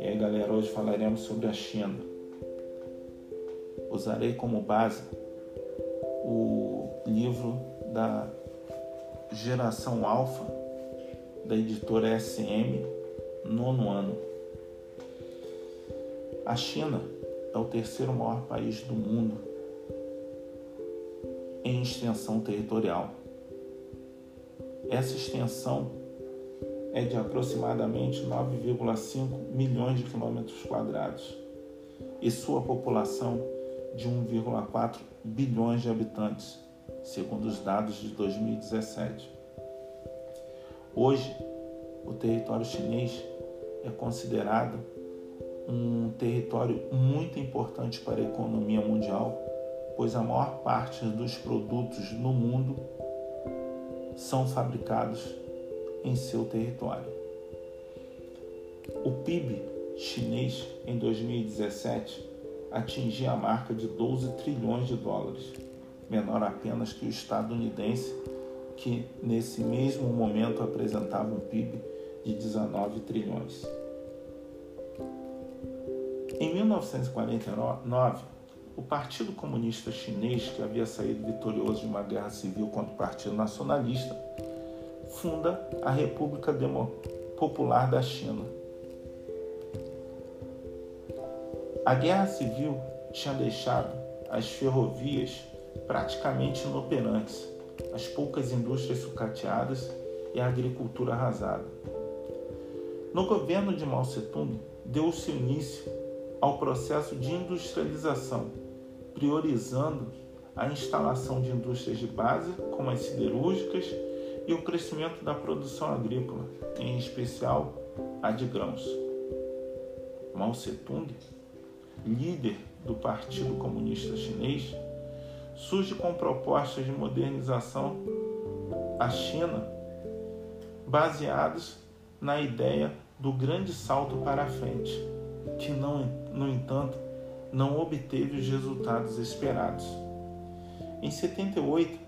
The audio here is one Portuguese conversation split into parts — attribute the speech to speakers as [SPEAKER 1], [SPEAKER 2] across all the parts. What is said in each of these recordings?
[SPEAKER 1] E aí, galera, hoje falaremos sobre a China. Usarei como base o livro da Geração Alfa da editora SM, nono ano. A China é o terceiro maior país do mundo em extensão territorial. Essa extensão é de aproximadamente 9,5 milhões de quilômetros quadrados e sua população de 1,4 bilhões de habitantes, segundo os dados de 2017. Hoje, o território chinês é considerado um território muito importante para a economia mundial, pois a maior parte dos produtos no mundo são fabricados em seu território. O PIB chinês em 2017 atingia a marca de 12 trilhões de dólares, menor apenas que o estadunidense, que nesse mesmo momento apresentava um PIB de 19 trilhões. Em 1949, o Partido Comunista Chinês, que havia saído vitorioso de uma guerra civil contra o Partido Nacionalista, funda a República Demo Popular da China. A guerra civil tinha deixado as ferrovias praticamente inoperantes, as poucas indústrias sucateadas e a agricultura arrasada. No governo de Mao Tse-tung, deu-se início ao processo de industrialização, priorizando a instalação de indústrias de base, como as siderúrgicas, e o crescimento da produção agrícola, em especial a de grãos. Mao Tse-tung, líder do Partido Comunista Chinês, surge com propostas de modernização à China baseados na ideia do grande salto para a frente, que não, no entanto, não obteve os resultados esperados. Em 78,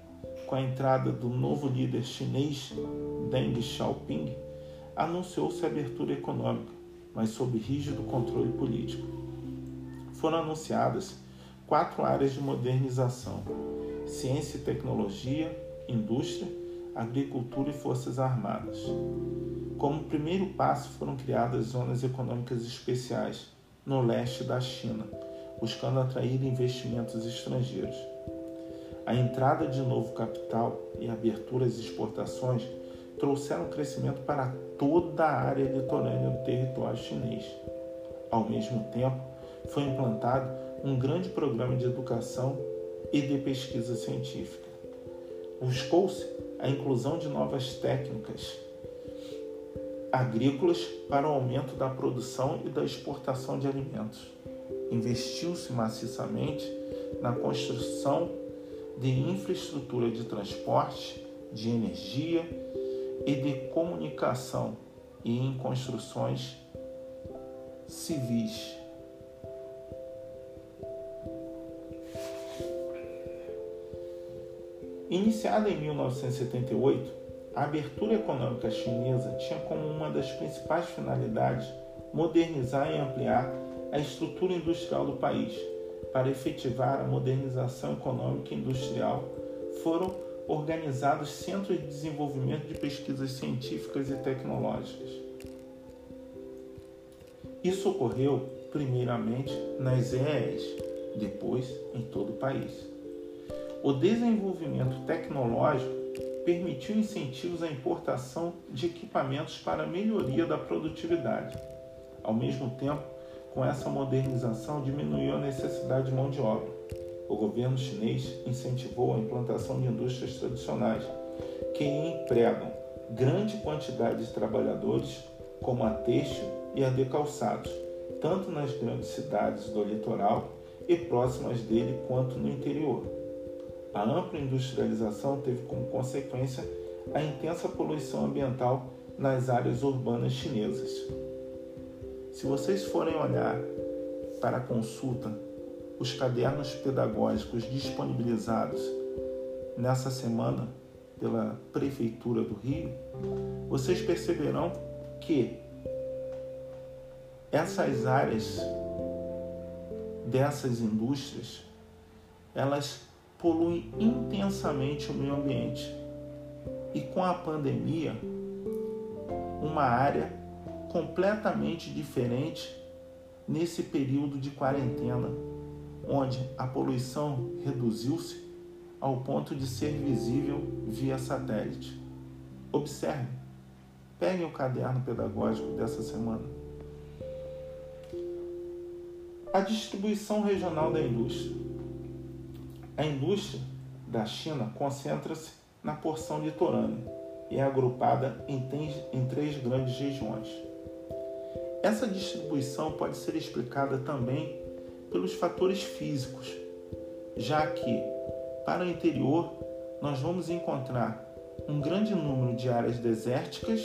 [SPEAKER 1] com a entrada do novo líder chinês Deng Xiaoping, anunciou-se a abertura econômica, mas sob rígido controle político. Foram anunciadas quatro áreas de modernização: ciência e tecnologia, indústria, agricultura e forças armadas. Como primeiro passo, foram criadas zonas econômicas especiais no leste da China, buscando atrair investimentos estrangeiros. A entrada de novo capital e abertura às exportações trouxeram crescimento para toda a área litorânea do território chinês. Ao mesmo tempo, foi implantado um grande programa de educação e de pesquisa científica. Buscou-se a inclusão de novas técnicas agrícolas para o aumento da produção e da exportação de alimentos. Investiu-se maciçamente na construção de infraestrutura de transporte, de energia e de comunicação e em construções civis. Iniciada em 1978, a abertura econômica chinesa tinha como uma das principais finalidades modernizar e ampliar a estrutura industrial do país. Para efetivar a modernização econômica e industrial, foram organizados centros de desenvolvimento de pesquisas científicas e tecnológicas. Isso ocorreu primeiramente nas EES, depois em todo o país. O desenvolvimento tecnológico permitiu incentivos à importação de equipamentos para melhoria da produtividade. Ao mesmo tempo, com essa modernização diminuiu a necessidade de mão de obra. O governo chinês incentivou a implantação de indústrias tradicionais, que empregam grande quantidade de trabalhadores, como a têxtil e a de calçados, tanto nas grandes cidades do litoral e próximas dele quanto no interior. A ampla industrialização teve como consequência a intensa poluição ambiental nas áreas urbanas chinesas. Se vocês forem olhar para a consulta os cadernos pedagógicos disponibilizados nessa semana pela Prefeitura do Rio, vocês perceberão que essas áreas dessas indústrias elas poluem intensamente o meio ambiente. E com a pandemia, uma área completamente diferente nesse período de quarentena, onde a poluição reduziu-se ao ponto de ser visível via satélite. Observe, peguem o caderno pedagógico dessa semana. A distribuição regional da indústria. A indústria da China concentra-se na porção litorânea e é agrupada em três grandes regiões. Essa distribuição pode ser explicada também pelos fatores físicos, já que para o interior nós vamos encontrar um grande número de áreas desérticas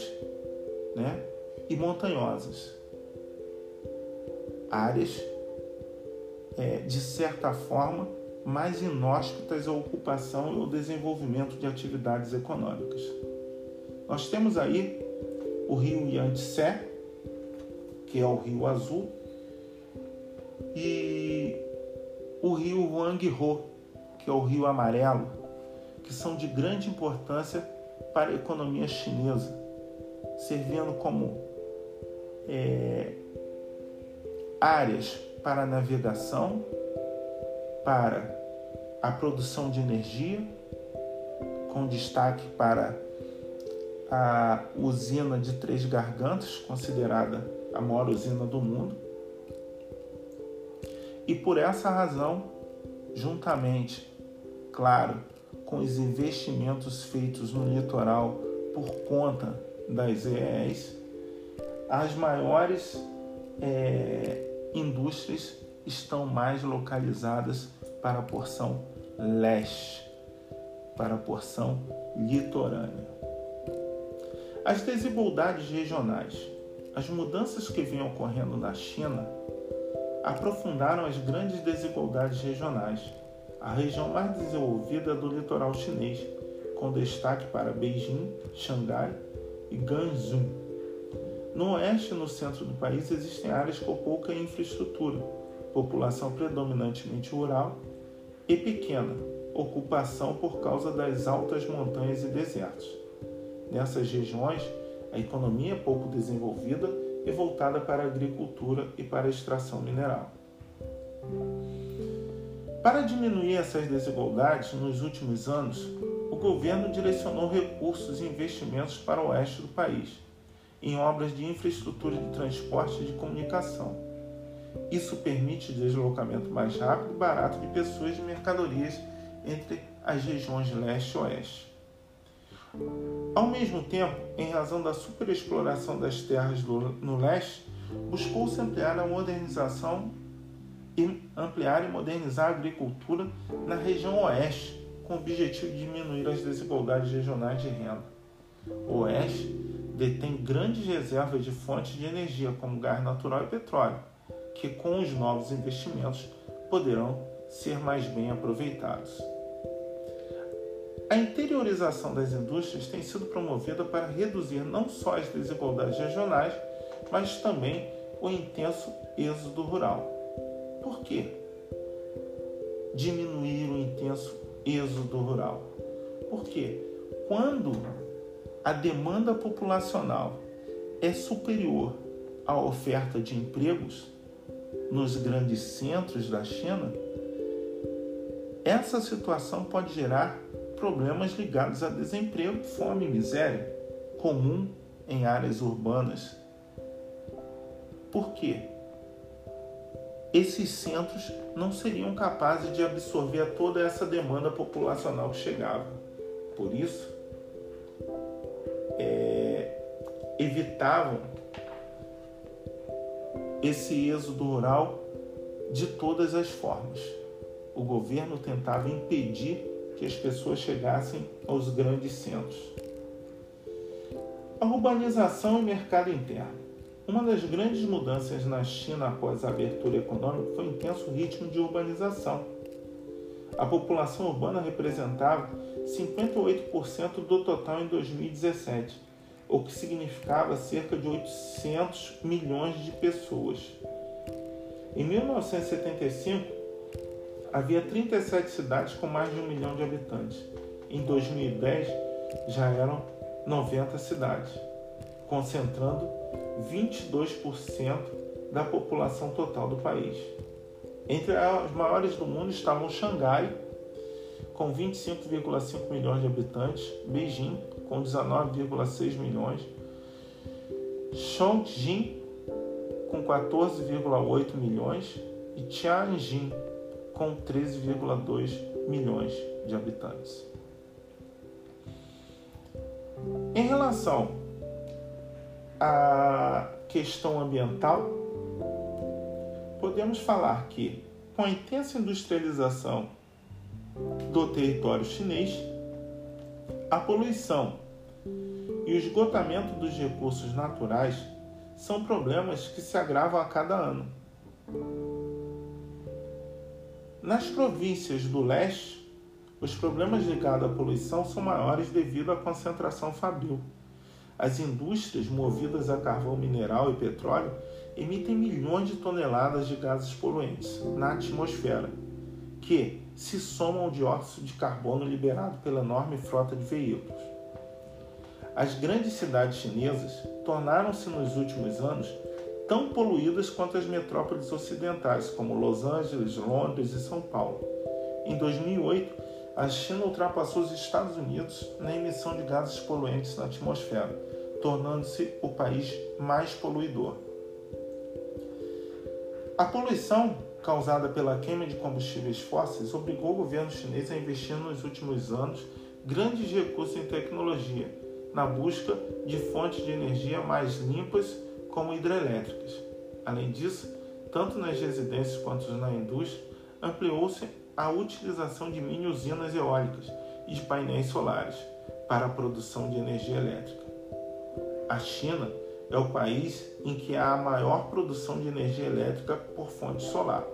[SPEAKER 1] né, e montanhosas. Áreas, é, de certa forma, mais inóspitas à ocupação e ao desenvolvimento de atividades econômicas. Nós temos aí o rio Yangtze, que é o rio Azul, e o rio Huanghe, que é o rio Amarelo, que são de grande importância para a economia chinesa, servindo como é, áreas para navegação, para a produção de energia, com destaque para a usina de Três Gargantas, considerada a maior usina do mundo. E por essa razão, juntamente, claro, com os investimentos feitos no litoral por conta das EEs, as maiores é, indústrias estão mais localizadas para a porção leste, para a porção litorânea. As desigualdades regionais. As mudanças que vêm ocorrendo na China aprofundaram as grandes desigualdades regionais. A região mais desenvolvida é do litoral chinês, com destaque para Beijing, Xangai e Gansu. No oeste e no centro do país existem áreas com pouca infraestrutura, população predominantemente rural e pequena ocupação por causa das altas montanhas e desertos. Nessas regiões, a economia é pouco desenvolvida e voltada para a agricultura e para a extração mineral. Para diminuir essas desigualdades, nos últimos anos, o governo direcionou recursos e investimentos para o oeste do país, em obras de infraestrutura de transporte e de comunicação. Isso permite deslocamento mais rápido e barato de pessoas e mercadorias entre as regiões leste e oeste. Ao mesmo tempo, em razão da superexploração das terras no leste, buscou-se ampliar a modernização e ampliar e modernizar a agricultura na região oeste, com o objetivo de diminuir as desigualdades regionais de renda. O oeste detém grandes reservas de fontes de energia, como gás natural e petróleo, que com os novos investimentos poderão ser mais bem aproveitados. A interiorização das indústrias tem sido promovida para reduzir não só as desigualdades regionais, mas também o intenso êxodo rural. Por quê? Diminuir o intenso êxodo rural. Porque quando a demanda populacional é superior à oferta de empregos nos grandes centros da China, essa situação pode gerar problemas ligados a desemprego, fome e miséria, comum em áreas urbanas. Por quê? Esses centros não seriam capazes de absorver toda essa demanda populacional que chegava. Por isso, é, evitavam esse êxodo rural de todas as formas. O governo tentava impedir que as pessoas chegassem aos grandes centros. A urbanização e mercado interno. Uma das grandes mudanças na China após a abertura econômica foi o intenso ritmo de urbanização. A população urbana representava 58% do total em 2017, o que significava cerca de 800 milhões de pessoas. Em 1975, havia 37 cidades com mais de um milhão de habitantes. Em 2010, já eram 90 cidades, concentrando 22% da população total do país. Entre as maiores do mundo estavam Xangai, com 25,5 milhões de habitantes, Beijing, com 19,6 milhões, Chongqing, com 14,8 milhões, e Tianjin, com 13,2 milhões de habitantes. Em relação à questão ambiental, podemos falar que, com a intensa industrialização do território chinês, a poluição e o esgotamento dos recursos naturais são problemas que se agravam a cada ano. Nas províncias do leste, os problemas ligados à poluição são maiores devido à concentração fabril. As indústrias movidas a carvão mineral e petróleo emitem milhões de toneladas de gases poluentes na atmosfera, que se somam ao dióxido de carbono liberado pela enorme frota de veículos. As grandes cidades chinesas tornaram-se nos últimos anos tão poluídas quanto as metrópoles ocidentais, como Los Angeles, Londres e São Paulo. Em 2008, a China ultrapassou os Estados Unidos na emissão de gases poluentes na atmosfera, tornando-se o país mais poluidor. A poluição causada pela queima de combustíveis fósseis obrigou o governo chinês a investir nos últimos anos grandes recursos em tecnologia, na busca de fontes de energia mais limpas como hidrelétricas. Além disso, tanto nas residências quanto na indústria, ampliou-se a utilização de mini usinas eólicas e de painéis solares para a produção de energia elétrica. A China é o país em que há a maior produção de energia elétrica por fonte solar.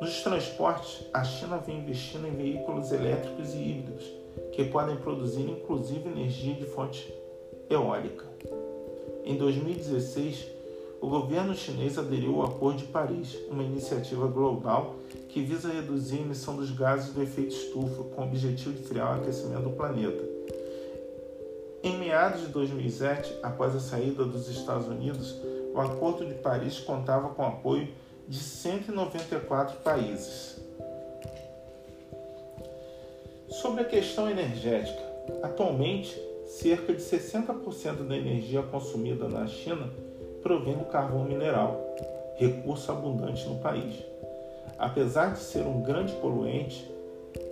[SPEAKER 1] Nos transportes, a China vem investindo em veículos elétricos e híbridos, que podem produzir inclusive energia de fonte eólica. Em 2016, o governo chinês aderiu ao Acordo de Paris, uma iniciativa global que visa reduzir a emissão dos gases do efeito estufa com o objetivo de frear o aquecimento do planeta. Em meados de 2007, após a saída dos Estados Unidos, o Acordo de Paris contava com o apoio de 194 países. Sobre a questão energética, atualmente cerca de 60% da energia consumida na China provém do carvão mineral, recurso abundante no país. Apesar de ser um grande poluente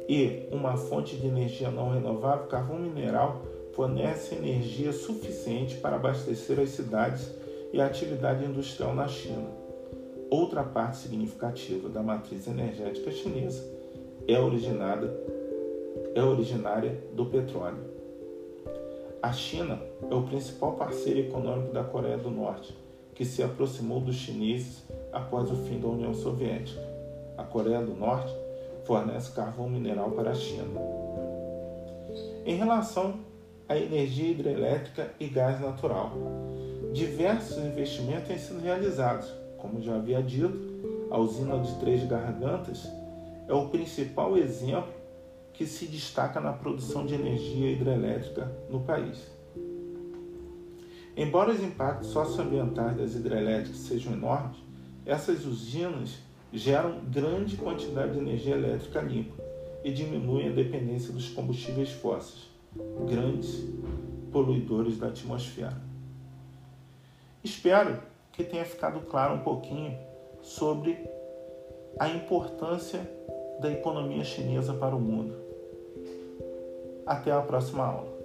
[SPEAKER 1] e uma fonte de energia não renovável, carvão mineral fornece energia suficiente para abastecer as cidades e a atividade industrial na China. Outra parte significativa da matriz energética chinesa é originada é originária do petróleo. A China é o principal parceiro econômico da Coreia do Norte, que se aproximou dos chineses após o fim da União Soviética. A Coreia do Norte fornece carvão mineral para a China. Em relação a energia hidrelétrica e gás natural. Diversos investimentos têm sido realizados. Como já havia dito, a usina de Três Gargantas é o principal exemplo que se destaca na produção de energia hidrelétrica no país. Embora os impactos socioambientais das hidrelétricas sejam enormes, essas usinas geram grande quantidade de energia elétrica limpa e diminuem a dependência dos combustíveis fósseis grandes poluidores da atmosfera. Espero que tenha ficado claro um pouquinho sobre a importância da economia chinesa para o mundo. Até a próxima aula.